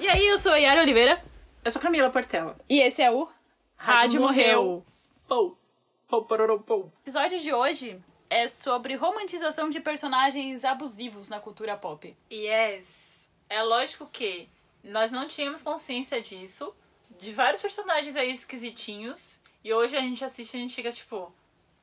E aí, eu sou a Yara Oliveira. Eu sou Camila Portela. E esse é o Rádio, Morreu. Pou. Pou. O episódio de hoje é sobre romantização de personagens abusivos na cultura pop. Yes. É lógico que nós não tínhamos consciência disso, de vários personagens aí esquisitinhos, e hoje a gente assiste e a gente fica tipo.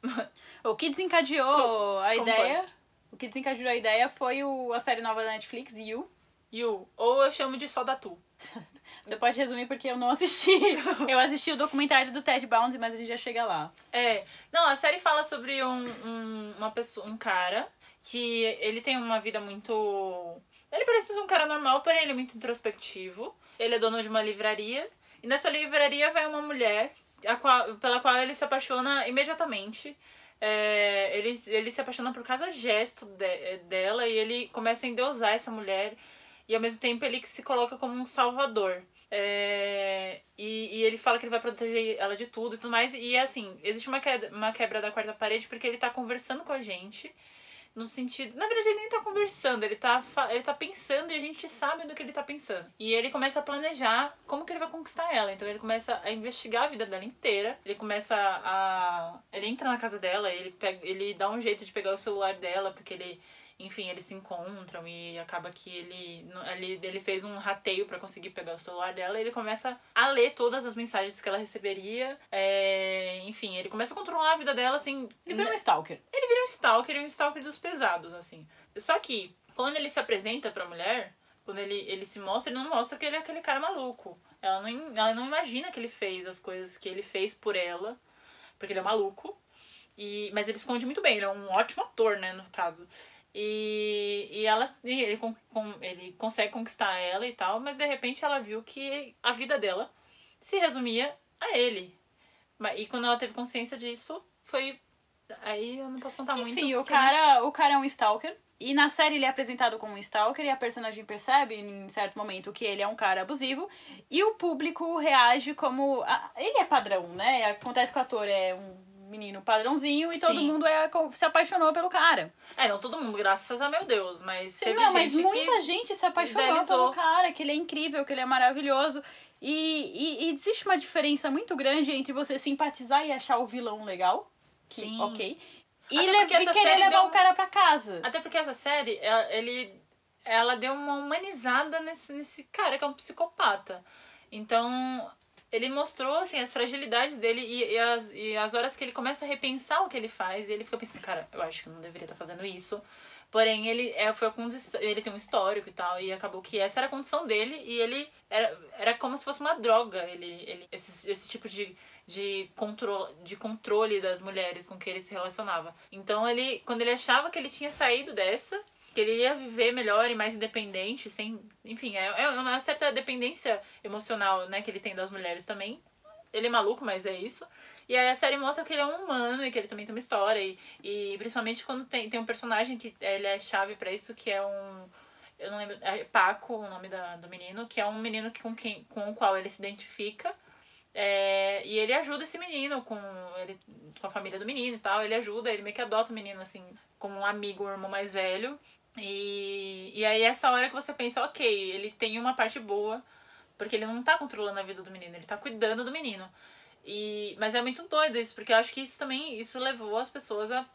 O que desencadeou Co- a como ideia. pode? O que desencadeou a ideia foi o, a série nova da Netflix, You. Yu. Ou eu chamo de só da Tu. Você pode resumir porque eu não assisti. eu assisti o documentário do Ted Bundy, mas a gente já chega lá. É. Não, a série fala sobre um, um, uma pessoa, um cara que ele tem uma vida muito. Ele parece um cara normal, porém ele é muito introspectivo. Ele é dono de uma livraria. E nessa livraria vai uma mulher qual- pela qual ele se apaixona imediatamente. É, ele, ele se apaixona por cada gesto de- dela e ele começa a endeusar essa mulher. E ao mesmo tempo ele se coloca como um salvador. É, e, e ele fala que ele vai proteger ela de tudo e tudo mais. E assim, existe uma quebra, uma quebra da quarta parede porque ele tá conversando com a gente. No sentido. Na verdade, ele nem tá conversando, ele tá, ele tá pensando e a gente sabe do que ele tá pensando. E ele começa a planejar como que ele vai conquistar ela. Então ele começa a investigar a vida dela inteira. Ele começa a. Ele entra na casa dela, ele, pega, ele dá um jeito de pegar o celular dela, porque ele. Enfim, eles se encontram e acaba que ele, ele, ele fez um rateio pra conseguir pegar o celular dela e ele começa a ler todas as mensagens que ela receberia. É, enfim, ele começa a controlar a vida dela, assim. Ele vira um stalker. Ele vira um stalker e um stalker dos pesados, assim. Só que, quando ele se apresenta pra mulher, quando ele, ele se mostra, ele não mostra que ele é aquele cara maluco. Ela não, ela não imagina que ele fez as coisas que ele fez por ela, porque ele é maluco. E, mas ele esconde muito bem, ele é um ótimo ator, né, no caso. E, e ela, e ele, con- ele consegue conquistar ela e tal, mas de repente ela viu que a vida dela se resumia a ele. E quando ela teve consciência disso, foi. Aí eu não posso contar muito. Enfim, o cara, o cara é um stalker. E na série ele é apresentado como um stalker e a personagem percebe em certo momento que ele é um cara abusivo e o público reage como a- ele é padrão, né? Acontece com o ator é um menino padrãozinho e todo Sim. mundo é, se apaixonou pelo cara. É, não todo mundo, graças a meu Deus, mas Sim, teve não, mas gente muita que... gente se apaixonou idealizou. pelo cara, que ele é incrível, que ele é maravilhoso. E, e, e existe uma diferença muito grande entre você simpatizar e achar o vilão legal, que Sim. ok, e, le- e querer levar deu- o cara pra casa. Até porque essa série, ela, ele, ela deu uma humanizada nesse, nesse cara que é um psicopata. Então, ele mostrou, assim, as fragilidades dele e, e as, e as horas que ele começa a repensar o que ele faz. E ele fica pensando, cara, eu acho que não deveria estar fazendo isso. Porém, ele, é, foi a condi- ele tem um histórico e tal, e acabou que essa era a condição dele, e ele era, era como se fosse uma droga, ele, ele, esse, esse tipo de, de, contro, de controle das mulheres com que ele se relacionava. Então, ele, quando ele achava que ele tinha saído dessa, que ele ia viver melhor e mais independente, sem. Enfim, é, é uma certa dependência emocional né, que ele tem das mulheres também. Ele é maluco, mas é isso. E aí a série mostra que ele é um humano e que ele também tem uma história. E, e principalmente quando tem, tem um personagem que ele é chave pra isso, que é um. Eu não lembro. É Paco, o nome da, do menino, que é um menino que, com, quem, com o qual ele se identifica. É, e ele ajuda esse menino com, ele, com a família do menino e tal. Ele ajuda, ele meio que adota o menino, assim, como um amigo, um irmão mais velho. E, e aí essa hora que você pensa, ok, ele tem uma parte boa, porque ele não tá controlando a vida do menino, ele tá cuidando do menino. E, mas é muito doido isso, porque eu acho que isso também, isso levou as pessoas a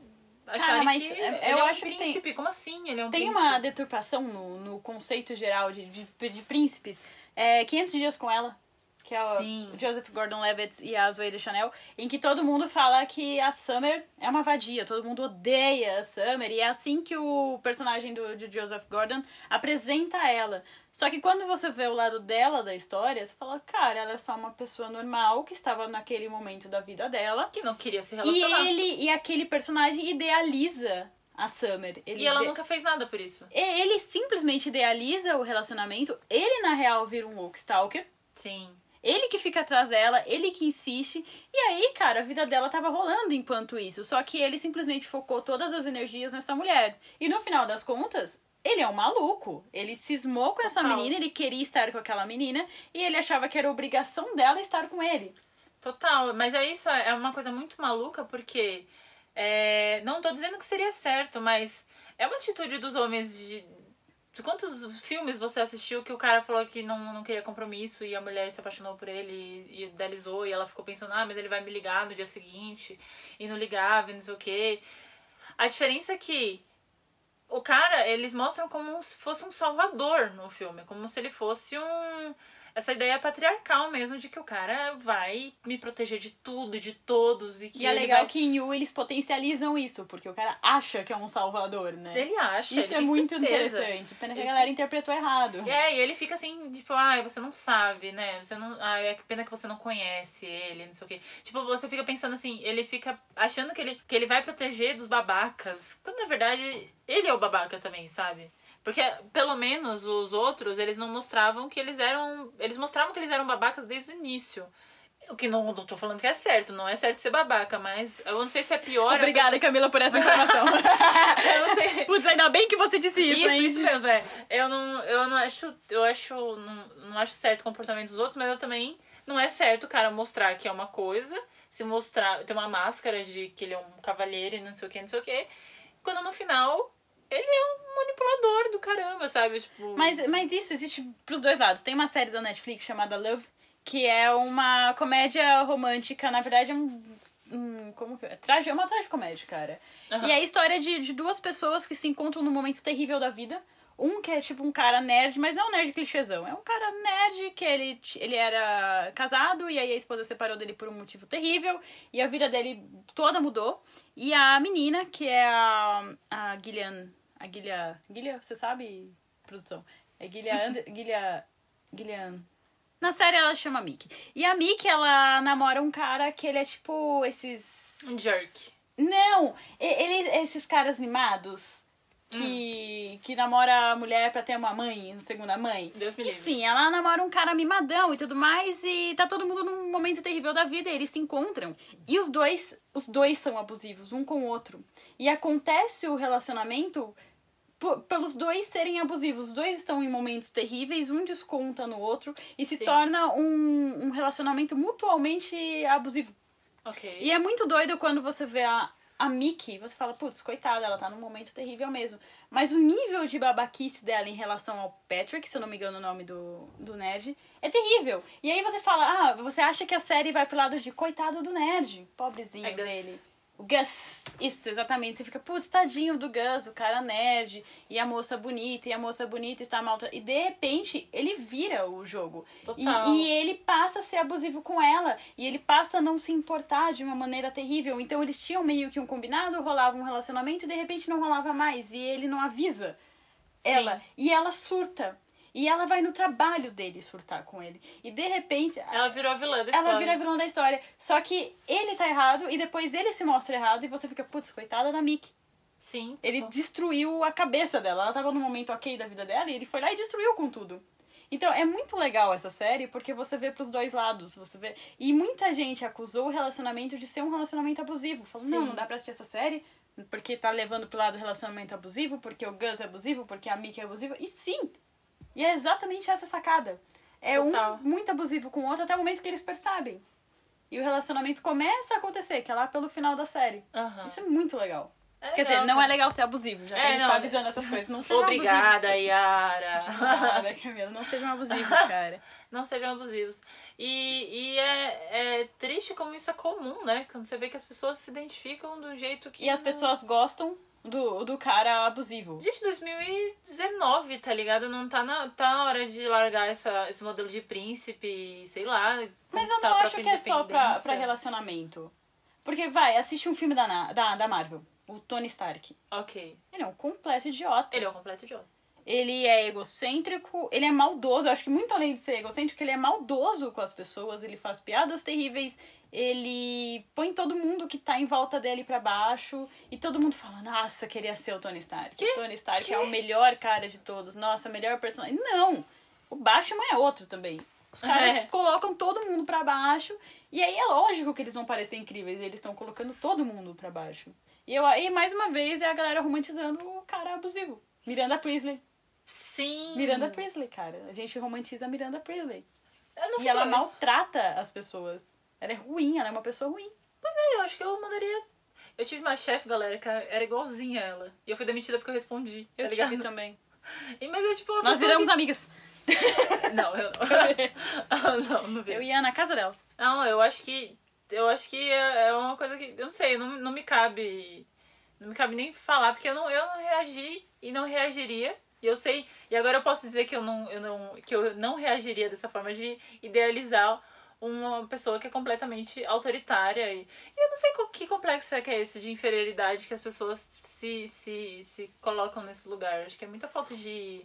acharem mas que eu é um acho que tem- príncipe. Como assim? Ele é um Tem príncipe. uma deturpação no, no conceito geral de, de, de príncipes. É 500 Dias com Ela, que é o Sim. Joseph Gordon-Levitt e a Zoe de Chanel, em que todo mundo fala que a Summer é uma vadia, todo mundo odeia a Summer, e é assim que o personagem do, de Joseph Gordon apresenta ela. Só que quando você vê o lado dela da história, você fala, cara, ela é só uma pessoa normal que estava naquele momento da vida dela. Que não queria se E relacionar. ele e aquele personagem idealiza a Summer. Ele E ela nunca fez nada por isso. e- Ele simplesmente idealiza o relacionamento. Ele, na real, vira um woke stalker. Sim. Ele que fica atrás dela, ele que insiste. E aí, cara, a vida dela tava rolando enquanto isso. Só que ele simplesmente focou todas as energias nessa mulher. E no final das contas, ele é um maluco. Ele cismou com essa Total. menina, ele queria estar com aquela menina. E ele achava que era obrigação dela estar com ele. Total, mas é isso, é uma coisa muito maluca porque É, não tô dizendo que seria certo, mas é uma atitude dos homens de. Quantos filmes você assistiu que o cara falou que não, não queria compromisso e a mulher se apaixonou por ele e, e idealizou e ela ficou pensando, ah, mas ele vai me ligar no dia seguinte e não ligava e não sei o quê. A diferença é que o cara, eles mostram como se fosse um salvador no filme, como se ele fosse um essa ideia patriarcal mesmo de que o cara vai me proteger de tudo, de todos e que E é legal vai... que em Yu eles potencializam isso, porque o cara acha que é um salvador, né? ele acha, Isso ele é tem muito certeza. interessante. Pena que a galera interpretou errado. É, e ele fica assim, tipo, ai, você não sabe, né? Você não. Ai, é que pena que você não conhece ele, não sei o quê. Tipo, você fica pensando assim, ele fica achando que ele, que ele vai proteger dos babacas. Quando na verdade ele é o babaca também, sabe? Porque, pelo menos, os outros, eles não mostravam que eles eram. Eles mostravam que eles eram babacas desde o início. O que não, não tô falando que é certo, não é certo ser babaca, mas eu não sei se é pior. Obrigada, Camila, por essa informação. Eu não sei. Putz, ainda bem que você disse isso, Isso, hein? isso mesmo, é. Eu não, eu não acho. Eu acho. Não, não acho certo o comportamento dos outros, mas eu também. Não é certo o cara mostrar que é uma coisa, se mostrar. ter uma máscara de que ele é um cavalheiro e não sei o que, não sei o que. Quando no final. Ele é um manipulador do caramba, sabe? Tipo. Mas, mas isso existe pros dois lados. Tem uma série da Netflix chamada Love, que é uma comédia romântica, na verdade é um. um como que é? Traje, é uma tragicomédia, cara. Aham. E é a história de, de duas pessoas que se encontram num momento terrível da vida. Um que é tipo um cara nerd, mas não é um nerd clichêzão. É um cara nerd que ele, ele era casado e aí a esposa separou dele por um motivo terrível. E a vida dele toda mudou. E a menina, que é a, a Gillian. A Gillian. Gillian, você sabe, produção? É. Ander- Gillian. Gillian. Na série ela chama Mickey. E a Mickey, ela namora um cara que ele é tipo esses. Um jerk. Não! Ele, esses caras mimados que, que namora a mulher pra ter uma mãe, segunda mãe. Deus me livre. Enfim, ela namora um cara mimadão e tudo mais, e tá todo mundo num momento terrível da vida, e eles se encontram. E os dois, os dois são abusivos, um com o outro. E acontece o relacionamento pelos dois serem abusivos. Os dois estão em momentos terríveis, um desconta no outro, e se Sim. torna um, um relacionamento mutualmente abusivo. Ok. E é muito doido quando você vê a, a Mickey, você fala, putz, coitada, ela tá num momento terrível mesmo. Mas o nível de babaquice dela em relação ao Patrick, se eu não me engano o nome do, do nerd, é terrível. E aí você fala, ah, você acha que a série vai pro lado de coitado do nerd, pobrezinho É dele. O Gus, isso, exatamente. Você fica, putz, tadinho do Gus, o cara nerd, e a moça bonita, e a moça bonita está maltra... E de repente, ele vira o jogo. E, Total. e ele passa a ser abusivo com ela. E ele passa a não se importar de uma maneira terrível. Então eles tinham meio que um combinado, rolava um relacionamento e de repente não rolava mais. E ele não avisa Sim. ela. E ela surta. E ela vai no trabalho dele surtar com ele. E de repente. Ela virou a vilã da história. Ela vira a vilã da história. Só que ele tá errado e depois ele se mostra errado e você fica, putz, coitada da Mickey. Sim. Ele total. destruiu a cabeça dela. Ela tava num momento ok da vida dela e ele foi lá e destruiu com tudo. Então é muito legal essa série porque você vê pros dois lados, você vê. E muita gente acusou o relacionamento de ser um relacionamento abusivo. Falou, não, Sim. não dá pra assistir essa série porque tá levando pro lado do relacionamento abusivo, porque o Gus é abusivo, porque a Mickey é abusiva. E sim! E é exatamente essa sacada. É Total. um muito abusivo com o outro até o momento que eles percebem. E o relacionamento começa a acontecer, que é lá pelo final da série. Aham. Isso é muito legal. É Quer legal, dizer, não é cara. legal ser abusivo, já que É, a gente não, tá avisando essas coisas. Não sejam Obrigada, abusivos, Yara. Obrigada, Camila. Não sejam abusivos, cara. Não sejam abusivos. E, e é, é triste como isso é comum, né? Quando você vê que as pessoas se identificam do jeito que. E as pessoas gostam do, do cara abusivo. Gente, 2019, tá ligado? Não tá na, tá na hora de largar essa, esse modelo de príncipe, sei lá. Mas eu não acho que é só pra, pra relacionamento. Porque, vai, assiste um filme da, da, da Marvel, o Tony Stark. Ok. Ele é um completo idiota. Ele é um completo idiota. Ele é egocêntrico, ele é maldoso. Eu acho que muito além de ser egocêntrico, ele é maldoso com as pessoas, ele faz piadas terríveis, ele põe todo mundo que tá em volta dele pra baixo e todo mundo fala: Nossa, queria ser o Tony Stark. Que? Tony Stark Que? é o melhor cara de todos, nossa, melhor personagem. Não! O Batman é outro também. Os caras É. colocam todo mundo pra baixo e aí é lógico que eles vão parecer incríveis, eles estão colocando todo mundo pra baixo. E, eu, e mais uma vez é a galera romantizando o cara abusivo. Miranda Priestley. Sim. Miranda Priestley, cara. A gente romantiza Miranda Priestley. Eu não E ela maltrata as pessoas. Ela é ruim, ela é uma pessoa ruim. É, eu acho que eu mandaria. Eu tive uma chefe, galera, que era igualzinha a ela. E eu fui demitida porque eu respondi. Eu tá ligado? tive também. E, mas é tipo Nós viramos que... amigas. Não, eu não. não, não vi. Eu ia na casa dela. Não, eu acho que. Eu acho que é é uma coisa que. Eu não sei, não, não me cabe. Não me cabe nem falar, porque eu não, eu não reagi e não reagiria. E eu sei. E agora eu posso dizer que eu não, eu não, que eu não reagiria dessa forma de idealizar uma pessoa que é completamente autoritária. E, e eu não sei que complexo é que é esse de inferioridade que as pessoas se, se, se colocam nesse lugar. Acho que é muita falta de.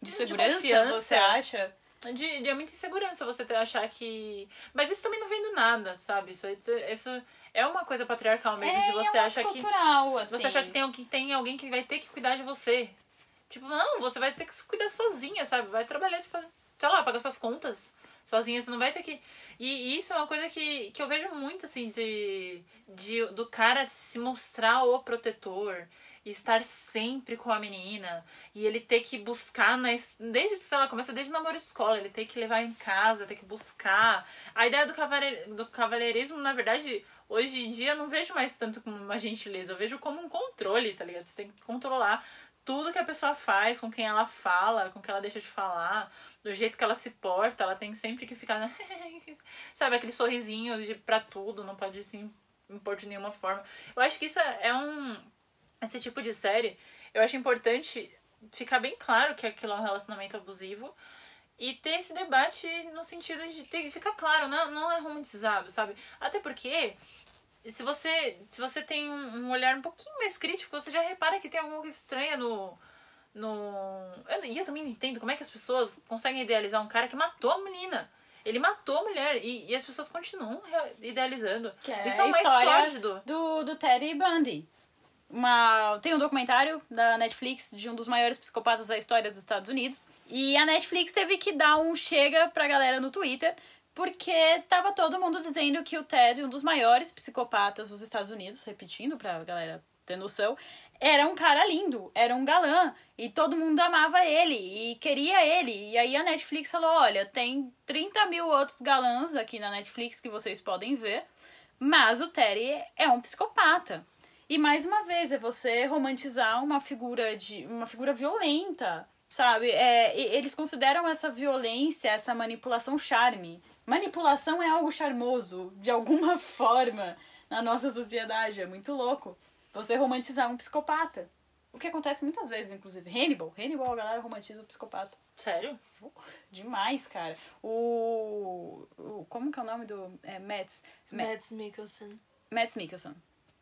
De De segurança, confiança. você acha? De, de muita insegurança você ter, achar que. Mas isso também não vem do nada, sabe? Isso, isso é uma coisa patriarcal mesmo, de você é achar que. cultural, assim. Você achar que tem, alguém- que tem alguém que vai ter que cuidar de você. Tipo, não, você vai ter que se cuidar sozinha, sabe? Vai trabalhar, tipo, sei lá, pagar suas contas sozinha, você não vai ter que. E isso é uma coisa que, que eu vejo muito, assim, de, de. do cara se mostrar o protetor. E estar sempre com a menina. E ele ter que buscar na. es- Desde, sei lá, começa desde o namoro de escola. Ele tem que levar em casa, ter que buscar. A ideia do, cavale, do cavalheirismo, na verdade, hoje em dia eu não vejo mais tanto como uma gentileza. Eu vejo como um controle, tá ligado? Você tem que controlar tudo que a pessoa faz, com quem ela fala, com quem ela deixa de falar, do jeito que ela se porta, ela tem sempre que ficar. Sabe, aquele sorrisinho de, pra tudo, não pode se impor de nenhuma forma. Eu acho que isso é, é um. Esse tipo de série, eu acho importante ficar bem claro que aquilo é um relacionamento abusivo. E ter esse debate no sentido de ter, ficar claro, não, não é romantizado, sabe? Até porque se você, se você tem um, olhar um pouquinho mais crítico, você já repara que tem alguma coisa estranha no. no... eu- E eu, também não entendo como é que as pessoas conseguem idealizar um cara que matou a menina. Ele matou a mulher e, e as pessoas continuam idealizando. Que é Isso é o mais história sórdido. do, do Teddy Bundy. Uma, tem um documentário da Netflix de um dos maiores psicopatas da história dos Estados Unidos. E a Netflix teve que dar um chega pra galera no Twitter, porque tava todo mundo dizendo que o Ted, um dos maiores psicopatas dos Estados Unidos, repetindo pra galera ter noção, era um cara lindo, era um galã, e todo mundo amava ele e queria ele. E aí a Netflix falou: olha, tem 30 mil outros galãs aqui na Netflix que vocês podem ver, mas o Terry é um psicopata. E mais uma vez, é você romantizar uma figura de. uma figura violenta. Sabe? É, eles consideram essa violência, essa manipulação charme. Manipulação é algo charmoso, de alguma forma, na nossa sociedade. É muito louco. Você romantizar um psicopata. O que acontece muitas vezes, inclusive. Hannibal. Hannibal, a galera romantiza o psicopata. Sério? Demais, cara. O. o como que é o nome do. É, Mads. Ma- Mads Mikkelsen. Mads Mikkelsen.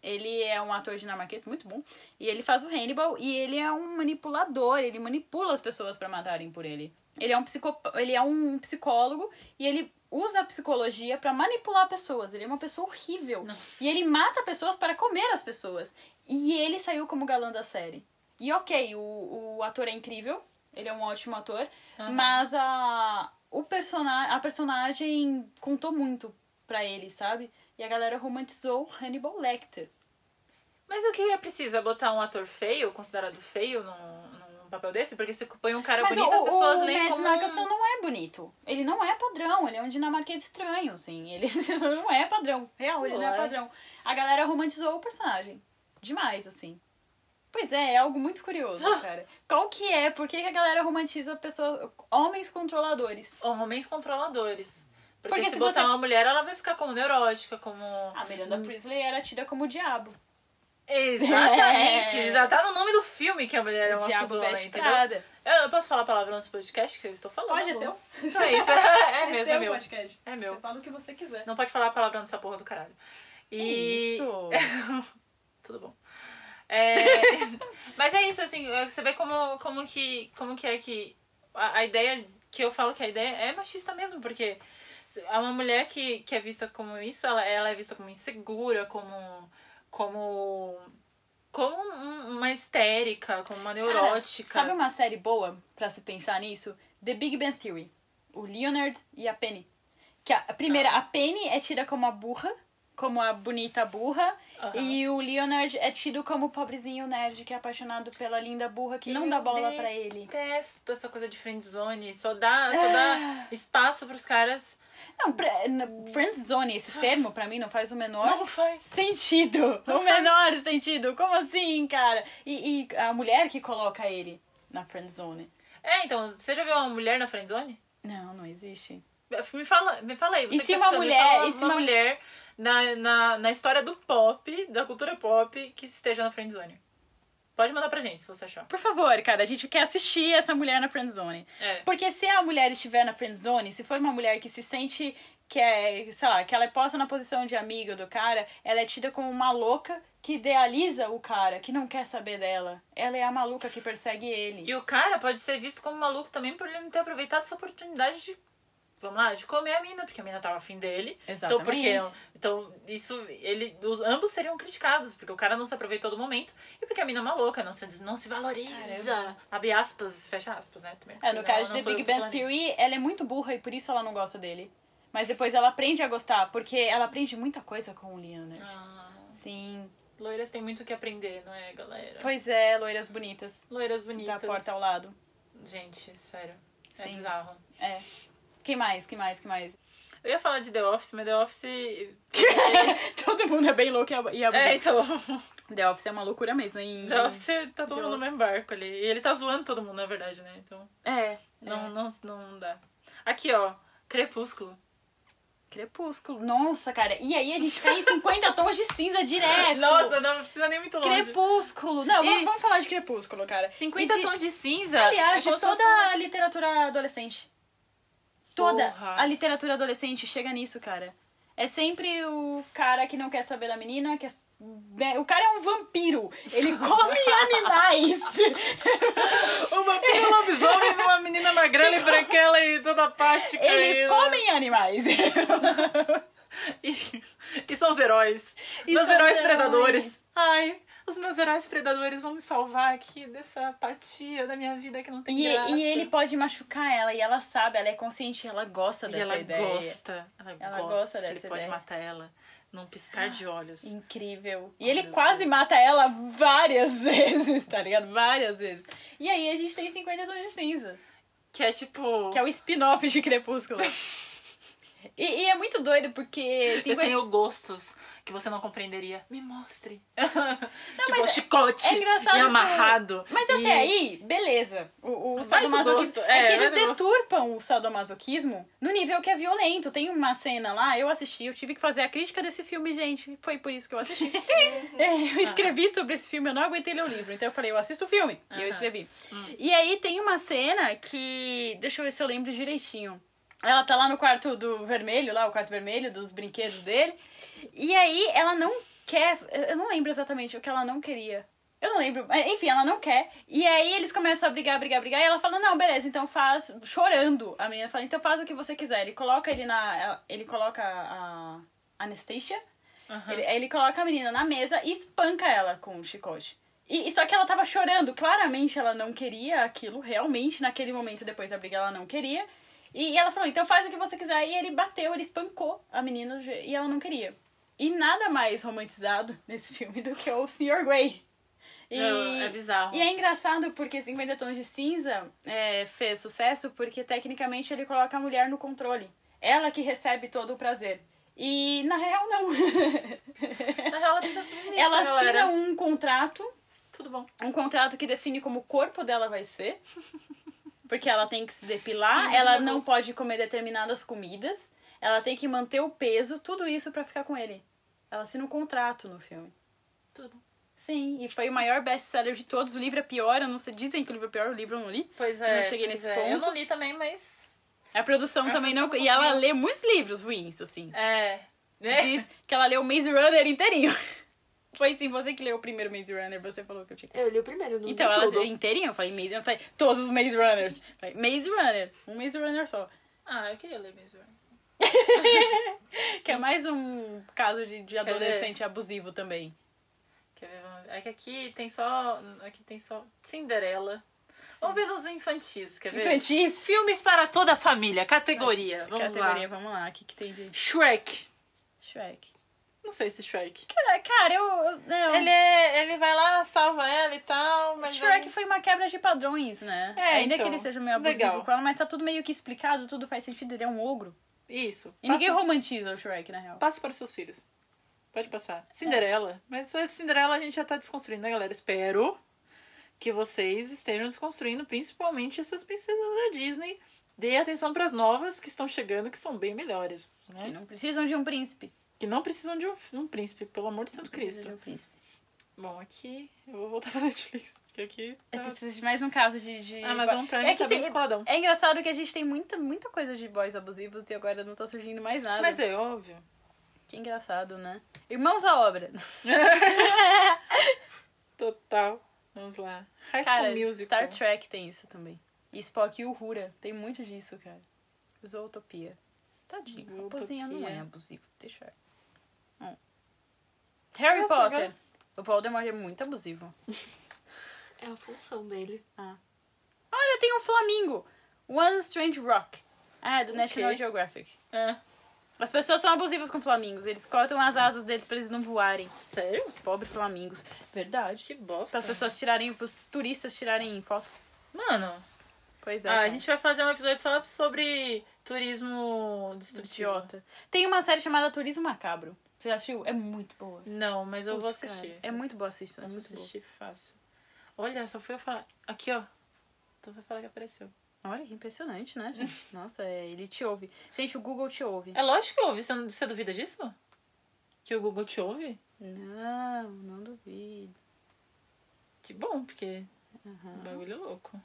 Ele é um ator dinamarquês muito bom. E ele faz o Hannibal e ele é um manipulador. Ele manipula as pessoas pra matarem por ele. Ele é um, psicop... ele é um psicólogo e ele usa a psicologia pra manipular pessoas. Ele é uma pessoa horrível. Nossa. E ele mata pessoas para comer as pessoas. E ele saiu como galã da série. E ok, o, o ator é incrível. Ele é um ótimo ator. Aham. Mas a, o persona, a personagem contou muito pra ele, sabe? E a galera romantizou Hannibal Lecter. Mas o que é preciso? É botar um ator feio, considerado feio, num, num papel desse? Porque se põe um cara Mas bonito, o, as pessoas o leem Mads como... um- não é bonito. Ele não é padrão. Ele é um dinamarquês estranho, assim. Ele não é padrão. Real, ele não é padrão. A galera romantizou o personagem. Demais, assim. Pois é, é algo muito curioso, cara. Qual que é? Por que que a galera romantiza pessoas... Homens controladores? Homens controladores. Porque, Porque se, se botar você- uma mulher, ela vai ficar como neurótica, como... A Miranda Priestley era tida como o diabo. Exatamente! É. Já tá no nome do filme que a mulher é uma diabo cuzona, entendeu? Eu, eu posso falar a palavra nesse podcast que eu estou falando? Pode, é seu. Então é isso. É mesmo, é meu. podcast. É meu. Você fala o que você quiser. Não pode falar a palavrão dessa porra do caralho. E... Isso. Tudo bom. É, Mas é isso, assim, você vê como, como, que, como que é que a, a ideia que eu falo que a ideia é machista mesmo, porque é uma mulher que, que é vista como isso, ela, ela é vista como insegura, como. Como. como um- uma histérica, como uma neurótica. Cara, sabe uma série boa pra se pensar nisso? The Big Bang Theory. O Leonard e a Penny. Que a, a primeira, Ah. a Penny é tida como a burra como a bonita burra. Aham. E o Leonard é tido como o pobrezinho nerd que é apaixonado pela linda burra que não dá Eu bola pra ele. Detesto essa coisa de friendzone. Só dá, só Ah. dá espaço pros caras. Não, pra- friendzone, esse termo pra mim não faz o menor Não faz. sentido. Não o faz. menor sentido. Como assim, cara? E, e a mulher que coloca ele na friendzone. É, então, você já viu uma mulher na friendzone? Não, não existe. Me fala, me fala aí. Você E se tá uma mulher- e se uma- mulher na, na, na história do pop, da cultura pop, que esteja na friendzone. Pode mandar pra gente, se você achar. Por favor, cara, a gente quer assistir essa mulher na friendzone. É. Porque se a mulher estiver na friendzone, se for uma mulher que se sente que é, sei lá, que ela é posta na posição de amiga do cara, ela é tida como uma louca que idealiza o cara, que não quer saber dela. Ela é a maluca que persegue ele. E o cara pode ser visto como maluco também por ele não ter aproveitado essa oportunidade de. Vamos lá, de comer a mina, porque a mina tava afim dele. Então, porque. Exatamente. Então, isso. Ele, os, ambos seriam criticados, porque o cara não se aproveitou do momento e porque a mina é uma louca, não se, não se valoriza. Caramba. Abre aspas, fecha aspas, né? Também, É, no caso não de Big Bang isso. Theory, ela é muito burra e por isso ela não gosta dele. Mas depois ela aprende a gostar, porque ela aprende muita coisa com o Leonard. Ah, Sim. loiras têm muito o que aprender, não é, galera? Pois é, loiras bonitas. Loiras Da bonitas. porta ao lado. Gente, sério. É Sim. bizarro. É. Quem mais? Quem mais? Quem mais? Eu ia falar de The Office, mas The Office. Todo mundo é bem louco e ab- abusado. é, então. The Office é uma loucura mesmo, hein? The Office tá todo The mundo no mesmo barco ali. E ele tá zoando todo mundo, na verdade, né? Então. É. Não, é. não, não dá. Aqui, ó. Crepúsculo. Crepúsculo. Nossa, cara. E aí a gente cai em 50 tons de cinza direto. Nossa, não precisa nem muito longe. Crepúsculo. Não, E- vamos, vamos falar de Crepúsculo, cara. 50 E de- tons de cinza. Aliás, é de toda a literatura adolescente. Toda Porra. a literatura adolescente chega nisso, cara. É sempre o cara que não quer saber da menina, que é... né, O cara é um vampiro. Ele come animais. Um vampiro lobisomem uma menina magrela e branquela e toda apática. Eles e- comem animais. E, e são os heróis. E meus são heróis os heróis. predadores. Ai, os meus heróis predadores vão me salvar aqui dessa apatia da minha vida que não tem E, graça. e ele pode machucar ela, e ela sabe, ela é consciente, ela gosta E dessa ela ideia. gosta. Ela, Ela gosta, gosta que ele dessa pode ideia. matar ela num piscar de olhos. Incrível. E Oh, ele quase Deus. mata ela várias vezes, tá ligado? Várias vezes. E aí a gente tem 50 tons de cinza. Que é tipo. Que é o spin-off de Crepúsculo. e, e é muito doido porque. Eu 50... tenho gostos que você não compreenderia. Me mostre. tipo, mas é- chicote é engraçado e que- amarrado. Mas e- até aí, beleza. O, o sadomasoquismo. É, É, que eles vai do gosto. deturpam o sadomasoquismo no nível que é violento. Tem uma cena lá, eu assisti, eu tive que fazer a crítica desse filme, gente. Foi por isso que eu assisti. É, eu escrevi sobre esse filme, eu não aguentei ler o livro. Então eu falei, eu assisto o filme. E eu escrevi. E aí tem uma cena que. Deixa eu ver se eu lembro direitinho. Ela tá lá no quarto do vermelho, lá, o quarto vermelho, dos brinquedos dele. E aí ela não quer. Eu não lembro exatamente o que ela não queria. Eu não lembro. Enfim, ela não quer. E aí eles começam a brigar, brigar, brigar. E ela fala: Não, beleza, então faz. Chorando. A menina fala: Então faz o que você quiser. Ele coloca ele na. Ele coloca a. Anastasia. Aham. Ele, ele coloca a menina na mesa e espanca ela com o chicote. E, e só que ela tava chorando. Claramente ela não queria aquilo. Realmente, naquele momento depois da briga, ela não queria. E, ela falou, então faz o que você quiser. E ele bateu, ele espancou a menina e ela não queria. E nada mais romantizado nesse filme do que o Sr. Grey. E, Não, é bizarro. E é engraçado porque 50 Tons de Cinza é, fez sucesso porque tecnicamente ele coloca a mulher no controle. Ela que recebe todo o prazer. E na real, não. Na real, ela precisa submissa, ela galera. assina um contrato Tudo bom. um contrato que define como o corpo dela vai ser. Porque ela tem que se depilar, ela não pode comer determinadas comidas, ela tem que manter o peso, tudo isso pra ficar com ele. Ela assina um contrato no filme. Tudo. Sim, e foi o maior best-seller de todos. O livro é pior, eu não sei, dizem que o livro é pior, o livro eu não li. Pois é. não cheguei nesse é. ponto. Eu não li também, mas. A produção A também não. E ela lê muitos livros ruins, assim. É. É. Diz que ela leu o Maze Runner inteirinho. Foi sim, você que leu o primeiro Maze Runner, você falou que eu tinha que Eu li o primeiro, não Então, li ela tudo. inteirinha, eu falei Maze Runner, eu falei todos os Maze Runners. Falei, Maze Runner, um Maze Runner só. Ah, eu queria ler mesmo. Que é mais um caso de, de adolescente abusivo também. Quer ver? Ver. É que aqui tem só. Aqui tem só Cinderela. Vamos ver nos infantis, quer ver? Infantis. Filmes para toda a família, categoria. Vamos Categoria, lá. vamos lá, o que, que tem de Shrek. Shrek? Não sei se Shrek. Cara, eu. eu- não. Ele, é, ele vai lá, salva ela e tal, mas. Shrek foi uma quebra de padrões, né? É, Ainda então, que ele seja meio abusivo legal. com ela, mas tá tudo meio que explicado, tudo faz sentido, ele é um ogro. Isso. E ninguém Passa, romantiza o Shrek, na real. passa para os seus filhos. Pode passar. Cinderela. Mas essa Cinderela a gente já tá desconstruindo, né, galera? Espero que vocês estejam desconstruindo, principalmente essas princesas da Disney. Dê atenção pras novas que estão chegando, que são bem melhores, né? Que não precisam de um príncipe. Que não precisam de um, um príncipe, pelo amor de Santo Precisa de Cristo. um príncipe. Bom, aqui eu vou voltar pra Netflix, que aqui tá... Você precisa de mais um caso de. de... Amazon Prime é que tá bem tem- descoladão. É engraçado que a gente tem muita, muita coisa de boys abusivos e agora não tá surgindo mais nada. Mas é óbvio. Que engraçado, né? Irmãos à obra. Total. Vamos lá. High School Cara, Musical. Star Trek tem isso também. E Spock e Uhura. Tem muito disso, cara. Zootopia. Tadinho. A raposinha não é abusivo. Deixa eu... Harry Nossa, Potter. agora- O Voldemort é muito abusivo. É a função dele. Olha, tem um flamingo. One Strange Rock. Ah, é do National Ok. Geographic. É. As pessoas são abusivas com flamingos. Eles cortam as asas deles pra eles não voarem. Sério? Pobre flamingos. Verdade. Que bosta. as pessoas tirarem, para os turistas tirarem fotos. Mano, Pois é. ah, a cara. gente vai fazer um episódio só sobre turismo destrutivo. Idiota. Tem uma série chamada Turismo Macabro. Você já assistiu? É muito boa. Não, mas eu vou Putz, cara, assistir. É muito boa assistir. É Vamos muito boa. assistir fácil. Olha, só fui eu falar. Aqui, ó. Só foi falar que apareceu. Olha que impressionante, né, gente? Nossa, é, ele te ouve. Gente, o Google te ouve. É lógico que ouve. Você, não- você duvida disso? Que o Google te ouve? Não, não duvido. Que bom, porque Uhum. o bagulho é louco.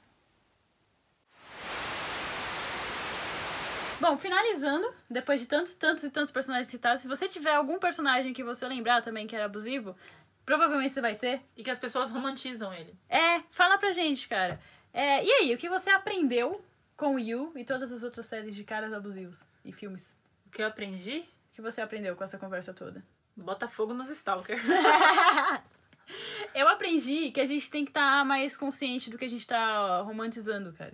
Bom, finalizando, depois de tantos, tantos e tantos personagens citados, se você tiver algum personagem que você lembrar também que era abusivo, provavelmente você vai ter. E que as pessoas romantizam ele. É, fala pra gente, cara. É, e aí, o que você aprendeu com o You e todas as outras séries de caras abusivos e filmes? O que eu aprendi? O que você aprendeu com essa conversa toda? Bota fogo nos stalker. Eu aprendi que a gente tem que estar mais consciente do que a gente tá romantizando, cara.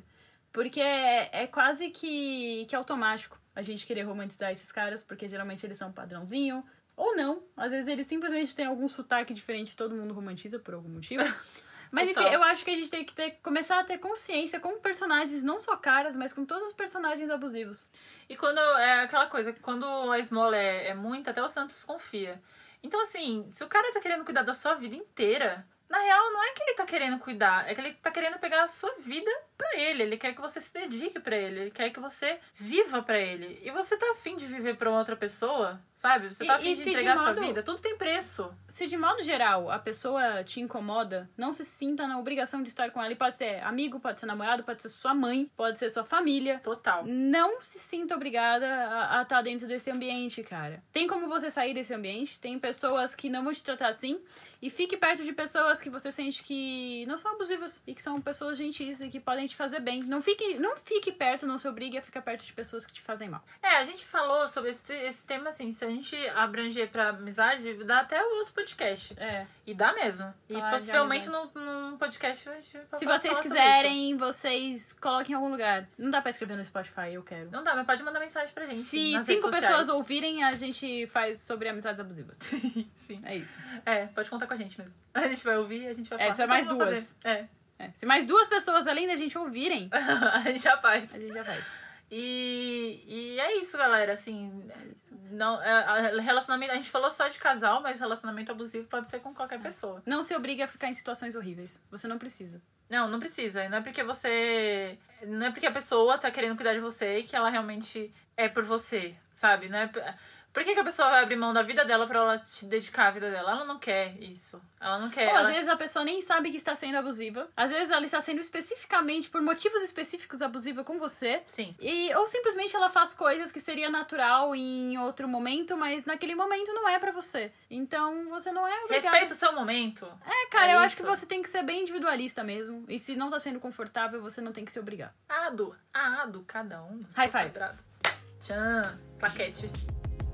Porque é, é quase que, que automático a gente querer romantizar esses caras, porque geralmente eles são padrãozinho. Ou não. Às vezes eles simplesmente têm algum sotaque diferente e todo mundo romantiza por algum motivo. Mas enfim, eu acho que a gente tem que ter, começar a ter consciência com personagens, não só caras, mas com todos os personagens abusivos. E quando é aquela coisa, quando a esmola é, é muita, até o Santos confia. Então, assim, se o cara tá querendo cuidar da sua vida inteira, na real, não é que ele tá querendo cuidar, é que ele tá querendo pegar a sua vida pra ele. Ele quer que você se dedique pra ele, ele quer que você viva pra ele. E você tá afim de viver pra uma outra pessoa, sabe? Você tá afim de se de entregar a sua modo- vida. Tudo tem preço. Se de modo geral a pessoa te incomoda, não se sinta na obrigação de estar com ela. E pode ser amigo, pode ser namorado, pode ser sua mãe, pode ser sua família. Total. Não se sinta obrigada a estar dentro desse ambiente, cara. Tem como você sair desse ambiente, tem pessoas que não vão te tratar assim. E fique perto de pessoas que você sente que não são abusivas e que são pessoas gentis e que podem te fazer bem. Não fique, não fique perto, não se obrigue a ficar perto de pessoas que te fazem mal. É, a gente falou sobre esse, esse tema, assim, se a gente abranger pra amizade, dá até outro podcast. É. E dá mesmo. E possivelmente num, num podcast a Se vocês quiserem, vocês coloquem em algum lugar. Não dá pra escrever no Spotify, eu quero. Não dá, mas pode mandar mensagem pra gente. Se cinco pessoas ouvirem, a gente faz sobre amizades abusivas. Sim. É isso. É, pode contar com a gente mesmo. A gente vai ouvir e a gente vai É, falar. precisa "Então mais duas." fazer." É. Se mais duas pessoas além da gente ouvirem, É. a gente já faz. a gente já faz. E, e é isso, galera. Assim, não, é, a- relacionamento. A gente falou só de casal, mas relacionamento abusivo pode ser com É. qualquer pessoa. Não se obrigue a ficar em situações horríveis. Você não precisa. Não, não precisa. Não é porque você. Não é porque a pessoa tá querendo cuidar de você que ela realmente é por você, sabe? Não é. Por que, que a pessoa vai abrir mão da vida dela pra ela te dedicar à vida dela? Ela não quer isso. Ela não quer. Ou ela... às vezes a pessoa nem sabe que está sendo abusiva. Às vezes ela está sendo especificamente, por motivos específicos, abusiva com você. Sim. E, ou simplesmente ela faz coisas que seria natural em outro momento, mas naquele momento não é pra você. Então você não é obrigado. Respeita o seu momento. É, cara, É eu acho isso. que você tem que ser bem individualista mesmo. E se não tá sendo confortável, você não tem que se obrigar. Ado, ado, cada um. High five. quadrado. Tchan, plaquete.